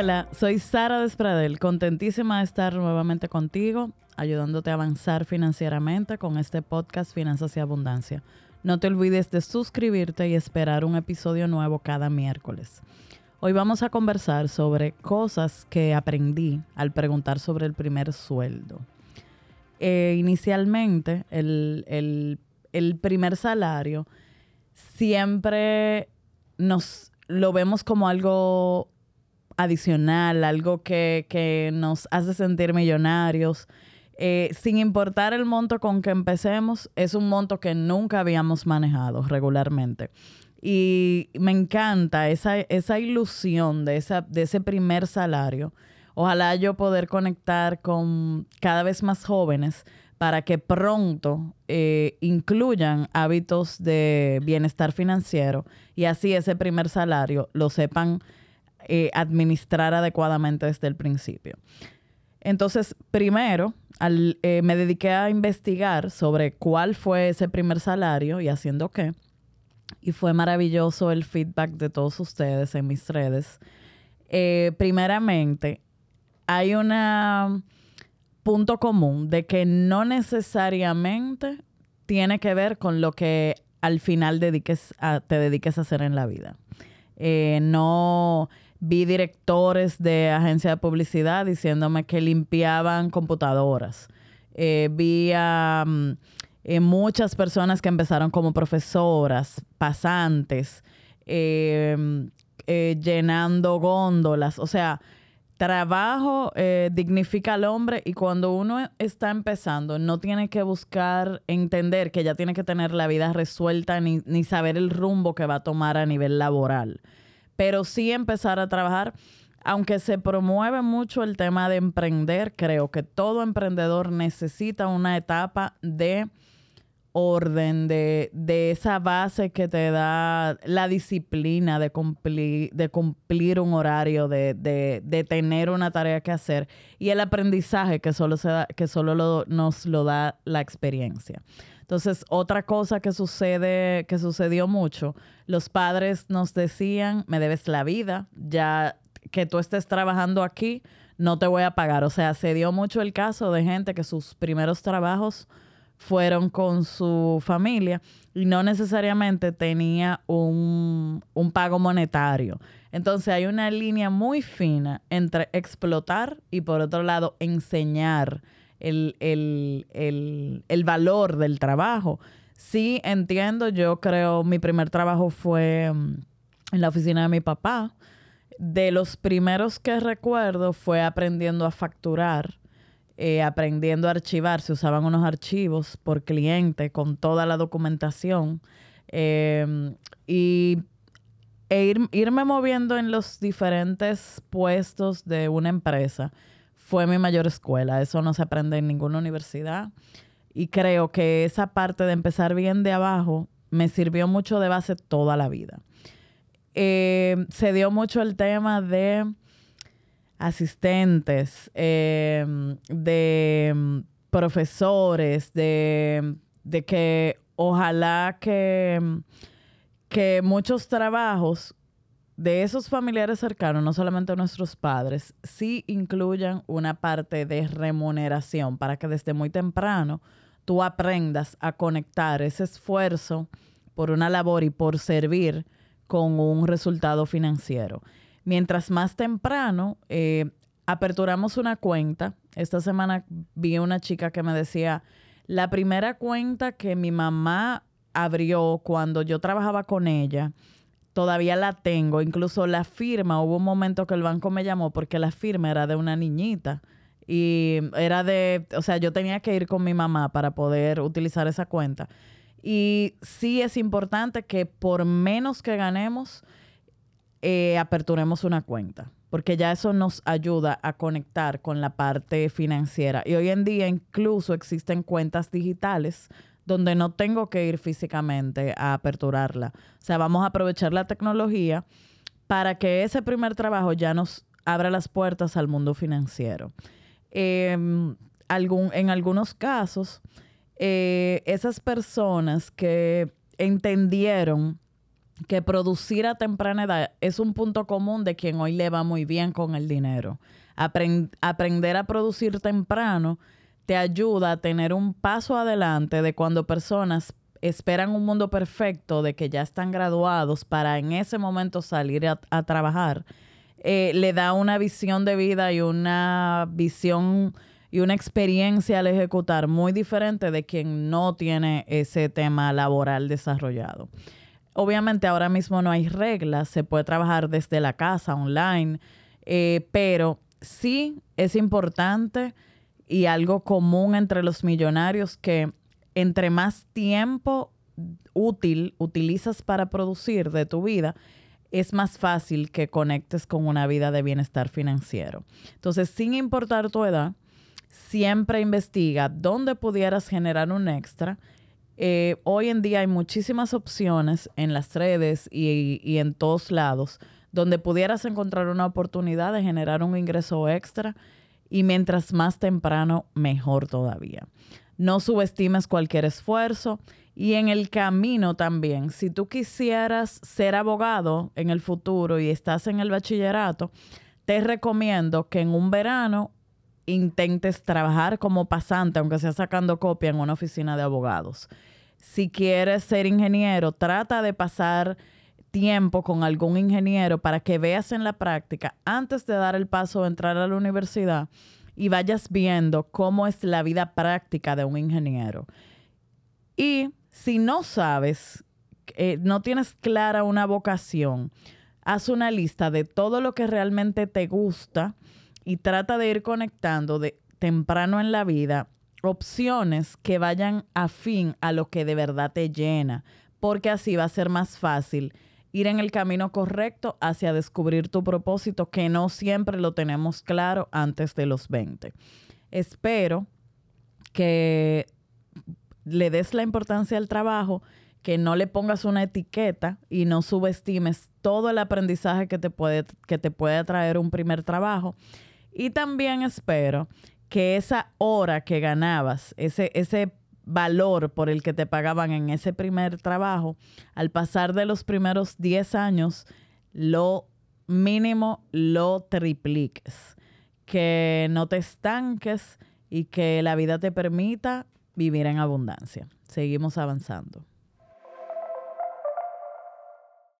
Hola, soy Sara Despradel, contentísima de estar nuevamente contigo, ayudándote a avanzar financieramente con este podcast Finanzas y Abundancia. No te olvides de suscribirte y esperar un episodio nuevo cada miércoles. Hoy vamos a conversar sobre cosas que aprendí al preguntar sobre el primer sueldo. Eh, inicialmente, el, el primer salario siempre nos lo vemos como algo adicional, algo que, nos hace sentir millonarios. Eh, sin importar el monto con que empecemos, es un monto que nunca habíamos manejado regularmente. Y me encanta esa, esa ilusión de, esa, de ese primer salario. Ojalá yo poder conectar con cada vez más jóvenes para que pronto eh, incluyan hábitos de bienestar financiero y así ese primer salario lo sepan eh, administrar adecuadamente desde el principio. Entonces, primero, eh, me dediqué a investigar sobre cuál fue ese primer salario y haciendo qué. Y fue maravilloso el feedback de todos ustedes en mis redes. Eh, primeramente, hay un punto común de que no necesariamente tiene que ver con lo que al final te dediques a hacer en la vida. No vi directores de agencia de publicidad diciéndome que limpiaban computadoras. Eh, vi a mm, eh, muchas personas que empezaron como profesoras, pasantes, eh, llenando góndolas. O sea, trabajo dignifica al hombre y cuando uno está empezando no tiene que buscar entender que ya tiene que tener la vida resuelta ni, ni saber el rumbo que va a tomar a nivel laboral pero sí empezar a trabajar. Aunque se promueve mucho el tema de emprender, creo que todo emprendedor necesita una etapa de orden, de, esa base que te da la disciplina de cumplir, de cumplir un horario, de, tener una tarea que hacer y el aprendizaje que solo, se da, que solo nos lo da la experiencia. Entonces, otra cosa que sucede, que sucedió mucho, los padres nos decían, me debes la vida, ya que tú estés trabajando aquí, no te voy a pagar. O sea, se dio mucho el caso de gente que sus primeros trabajos fueron con su familia y no necesariamente tenía un, un, pago monetario. Entonces hay una línea muy fina entre explotar y por otro lado enseñar el, valor del trabajo. Sí, entiendo, yo creo, mi primer trabajo fue mm, en la oficina de mi papá. De los primeros que recuerdo fue aprendiendo a facturar, eh, aprendiendo a archivar. Se usaban unos archivos por cliente con toda la documentación. Em, y e irme moviendo en los diferentes puestos de una empresa fue mi mayor escuela. Eso no se aprende en ninguna universidad. Y creo que esa parte de empezar bien de abajo me sirvió mucho de base toda la vida. Eh, se dio mucho el tema de asistentes, eh, de profesores, de, de, que ojalá que, que muchos trabajos de esos familiares cercanos, no solamente nuestros padres, sí incluyan una parte de remuneración para que desde muy temprano tú aprendas a conectar ese esfuerzo por una labor y por servir con un resultado financiero. Mientras más temprano eh, aperturamos una cuenta, esta semana vi una chica que me decía, la primera cuenta que mi mamá abrió cuando yo trabajaba con ella, todavía la tengo. Incluso la firma, hubo un momento que el banco me llamó porque la firma era de una niñita. Y era de, o sea, yo tenía que ir con mi mamá para poder utilizar esa cuenta. Y sí es importante que por menos que ganemos, eh, aperturemos una cuenta, porque ya eso nos ayuda a conectar con la parte financiera. Y hoy en día incluso existen cuentas digitales donde no tengo que ir físicamente a aperturarla. O sea, vamos a aprovechar la tecnología para que ese primer trabajo ya nos abra las puertas al mundo financiero. Em, algún, en algunos casos, eh, esas personas que entendieron que producir a temprana edad es un punto común de quien hoy le va muy bien con el dinero. aprender a producir temprano te ayuda a tener un paso adelante de cuando personas esperan un mundo perfecto, de que ya están graduados para en ese momento salir a, trabajar. Eh, le da una visión de vida y una visión y una experiencia al ejecutar muy diferente de quien no tiene ese tema laboral desarrollado. Obviamente ahora mismo no hay reglas, se puede trabajar desde la casa, online, eh, pero sí es importante y algo común entre los millonarios que entre más tiempo útil utilizas para producir de tu vida, es más fácil que conectes con una vida de bienestar financiero. Entonces, sin importar tu edad, siempre investiga dónde pudieras generar un extra. Eh, hoy en día hay muchísimas opciones en las redes y, y en todos lados donde pudieras encontrar una oportunidad de generar un ingreso extra y mientras más temprano, mejor todavía. No subestimes cualquier esfuerzo y en el camino también, si tú quisieras ser abogado en el futuro y estás en el bachillerato, te recomiendo que en un verano intentes trabajar como pasante, aunque sea sacando copia en una oficina de abogados. Si quieres ser ingeniero, trata de pasar tiempo con algún ingeniero para que veas en la práctica, antes de dar el paso de entrar a la universidad, y vayas viendo cómo es la vida práctica de un ingeniero. Y si no sabes, eh, no tienes clara una vocación, haz una lista de todo lo que realmente te gusta y trata de ir conectando de temprano en la vida opciones que vayan afín a lo que de verdad te llena, porque así va a ser más fácil ir en el camino correcto hacia descubrir tu propósito, que no siempre lo tenemos claro antes de los 20. Espero que le des la importancia al trabajo, que no le pongas una etiqueta y no subestimes todo el aprendizaje que te puede, que te puede traer un primer trabajo y también espero que esa hora que ganabas, ese, ese valor por el que te pagaban en ese primer trabajo, al pasar de los primeros 10 años, lo mínimo lo tripliques. Que no te estanques y que la vida te permita vivir en abundancia. Seguimos avanzando.